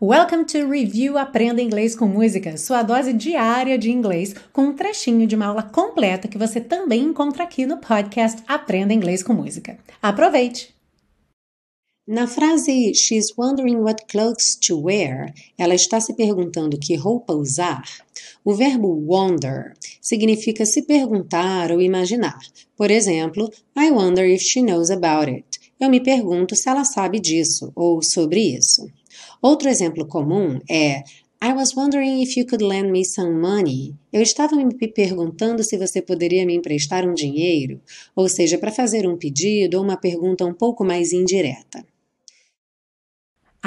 Welcome to Review Aprenda Inglês com Música, sua dose diária de inglês, com um trechinho de uma aula completa que você também encontra aqui no podcast Aprenda Inglês com Música. Aproveite! Na frase She's wondering what clothes to wear, ela está se perguntando que roupa usar. O verbo wonder significa se perguntar ou imaginar. Por exemplo, I wonder if she knows about it. Eu me pergunto se ela sabe disso ou sobre isso. Outro exemplo comum é I was wondering if you could lend me some money. Eu estava me perguntando se você poderia me emprestar um dinheiro, ou seja, para fazer um pedido ou uma pergunta um pouco mais indireta.